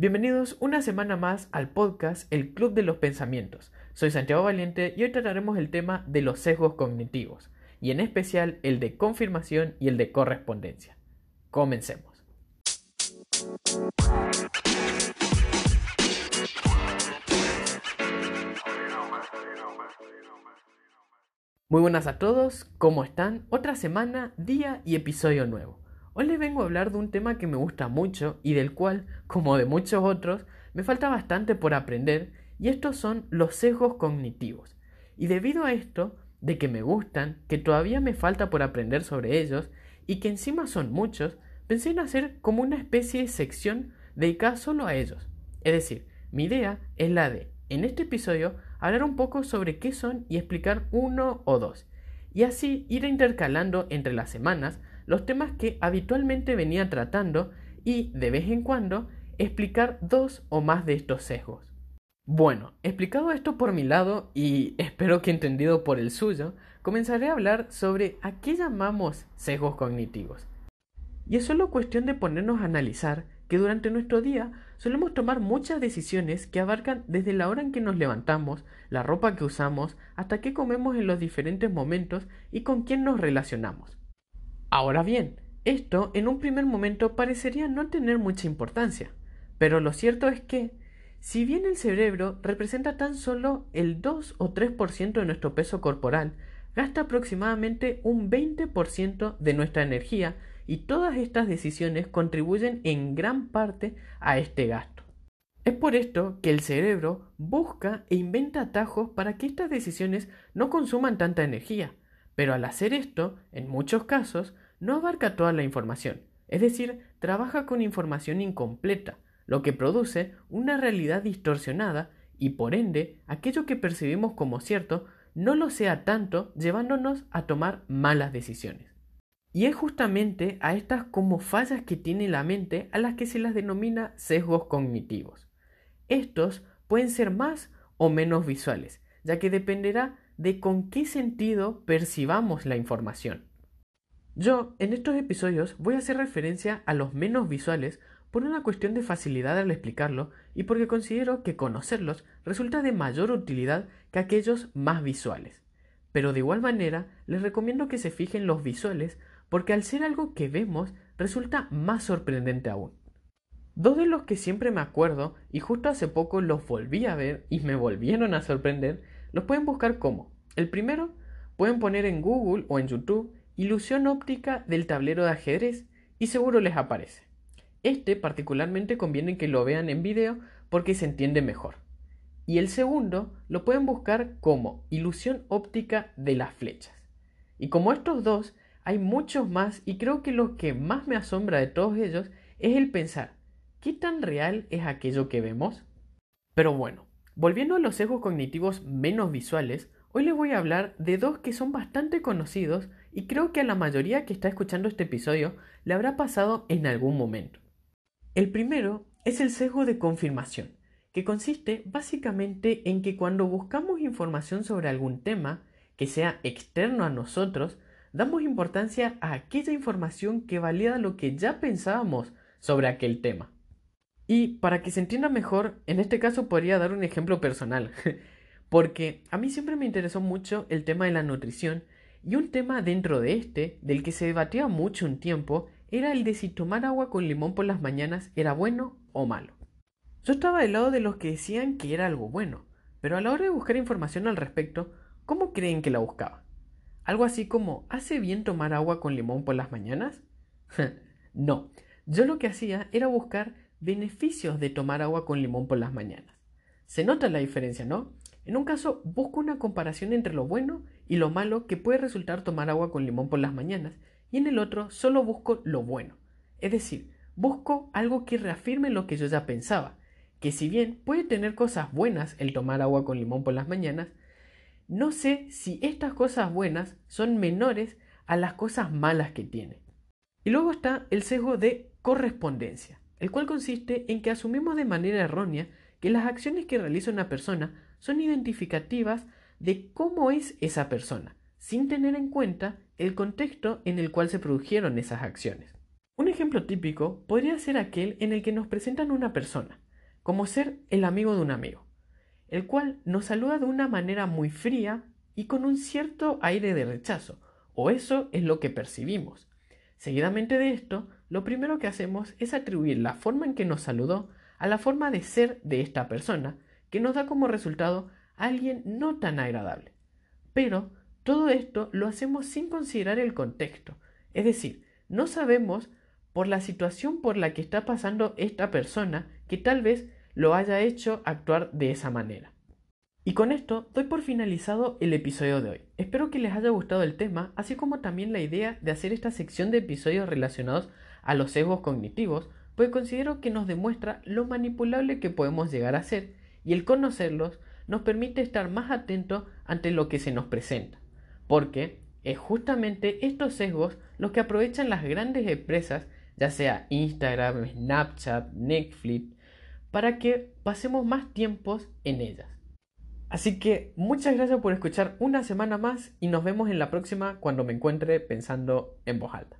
Bienvenidos una semana más al podcast El Club de los Pensamientos. Soy Santiago Valiente y hoy trataremos el tema de los sesgos cognitivos, y en especial el de confirmación y el de correspondencia. Comencemos. Muy buenas a todos, ¿cómo están? Otra semana, día y episodio nuevo. Hoy les vengo a hablar de un tema que me gusta mucho y del cual, como de muchos otros, me falta bastante por aprender y estos son los sesgos cognitivos. Y debido a esto, de que me gustan, que todavía me falta por aprender sobre ellos y que encima son muchos, pensé en hacer como una especie de sección dedicada solo a ellos. Es decir, mi idea es la de, en este episodio, hablar un poco sobre qué son y explicar uno o dos, y así ir intercalando entre las semanas los temas que habitualmente venía tratando y, de vez en cuando, explicar dos o más de estos sesgos. Bueno, explicado esto por mi lado y espero que entendido por el suyo, comenzaré a hablar sobre a qué llamamos sesgos cognitivos. Y es solo cuestión de ponernos a analizar que durante nuestro día solemos tomar muchas decisiones que abarcan desde la hora en que nos levantamos, la ropa que usamos, hasta qué comemos en los diferentes momentos y con quién nos relacionamos. Ahora bien, esto en un primer momento parecería no tener mucha importancia, pero lo cierto es que, si bien el cerebro representa tan solo el 2 o 3% de nuestro peso corporal, gasta aproximadamente un 20% de nuestra energía y todas estas decisiones contribuyen en gran parte a este gasto. Es por esto que el cerebro busca e inventa atajos para que estas decisiones no consuman tanta energía, pero al hacer esto, en muchos casos, no abarca toda la información, es decir, trabaja con información incompleta, lo que produce una realidad distorsionada y por ende aquello que percibimos como cierto no lo sea tanto llevándonos a tomar malas decisiones. Y es justamente a estas como fallas que tiene la mente a las que se las denomina sesgos cognitivos. Estos pueden ser más o menos visuales, ya que dependerá de con qué sentido percibamos la información. Yo, en estos episodios, voy a hacer referencia a los menos visuales por una cuestión de facilidad al explicarlo y porque considero que conocerlos resulta de mayor utilidad que aquellos más visuales. Pero de igual manera, les recomiendo que se fijen los visuales porque al ser algo que vemos resulta más sorprendente aún. Dos de los que siempre me acuerdo y justo hace poco los volví a ver y me volvieron a sorprender, los pueden buscar como. El primero, pueden poner en Google o en YouTube ilusión óptica del tablero de ajedrez y seguro les aparece. Este particularmente conviene que lo vean en video porque se entiende mejor. Y el segundo lo pueden buscar como ilusión óptica de las flechas. Y como estos dos, hay muchos más y creo que lo que más me asombra de todos ellos es el pensar, ¿qué tan real es aquello que vemos? Pero bueno, volviendo a los sesgos cognitivos menos visuales, hoy les voy a hablar de dos que son bastante conocidos y creo que a la mayoría que está escuchando este episodio le habrá pasado en algún momento. El primero es el sesgo de confirmación, que consiste básicamente en que cuando buscamos información sobre algún tema que sea externo a nosotros, damos importancia a aquella información que valida lo que ya pensábamos sobre aquel tema. Y para que se entienda mejor, en este caso podría dar un ejemplo personal, porque a mí siempre me interesó mucho el tema de la nutrición y un tema dentro de este, del que se debatía mucho un tiempo, era el de si tomar agua con limón por las mañanas era bueno o malo. Yo estaba del lado de los que decían que era algo bueno, pero a la hora de buscar información al respecto, ¿cómo creen que la buscaba? Algo así como, ¿hace bien tomar agua con limón por las mañanas? no, yo lo que hacía era buscar beneficios de tomar agua con limón por las mañanas. Se nota la diferencia, ¿no? En un caso busco una comparación entre lo bueno y lo malo que puede resultar tomar agua con limón por las mañanas, y en el otro solo busco lo bueno. Es decir, busco algo que reafirme lo que yo ya pensaba, que si bien puede tener cosas buenas el tomar agua con limón por las mañanas, no sé si estas cosas buenas son menores a las cosas malas que tiene. Y luego está el sesgo de correspondencia, el cual consiste en que asumimos de manera errónea que las acciones que realiza una persona son identificativas de cómo es esa persona, sin tener en cuenta el contexto en el cual se produjeron esas acciones. Un ejemplo típico podría ser aquel en el que nos presentan una persona, como ser el amigo de un amigo, el cual nos saluda de una manera muy fría y con un cierto aire de rechazo, o eso es lo que percibimos. Seguidamente de esto, lo primero que hacemos es atribuir la forma en que nos saludó a la forma de ser de esta persona, que nos da como resultado a alguien no tan agradable. Pero todo esto lo hacemos sin considerar el contexto, es decir, no sabemos por la situación por la que está pasando esta persona que tal vez lo haya hecho actuar de esa manera. Y con esto doy por finalizado el episodio de hoy. Espero que les haya gustado el tema, así como también la idea de hacer esta sección de episodios relacionados a los sesgos cognitivos, pues considero que nos demuestra lo manipulable que podemos llegar a ser y el conocerlos nos permite estar más atentos ante lo que se nos presenta, porque es justamente estos sesgos los que aprovechan las grandes empresas, ya sea Instagram, Snapchat, Netflix, para que pasemos más tiempos en ellas. Así que muchas gracias por escuchar una semana más y nos vemos en la próxima cuando me encuentre pensando en voz alta.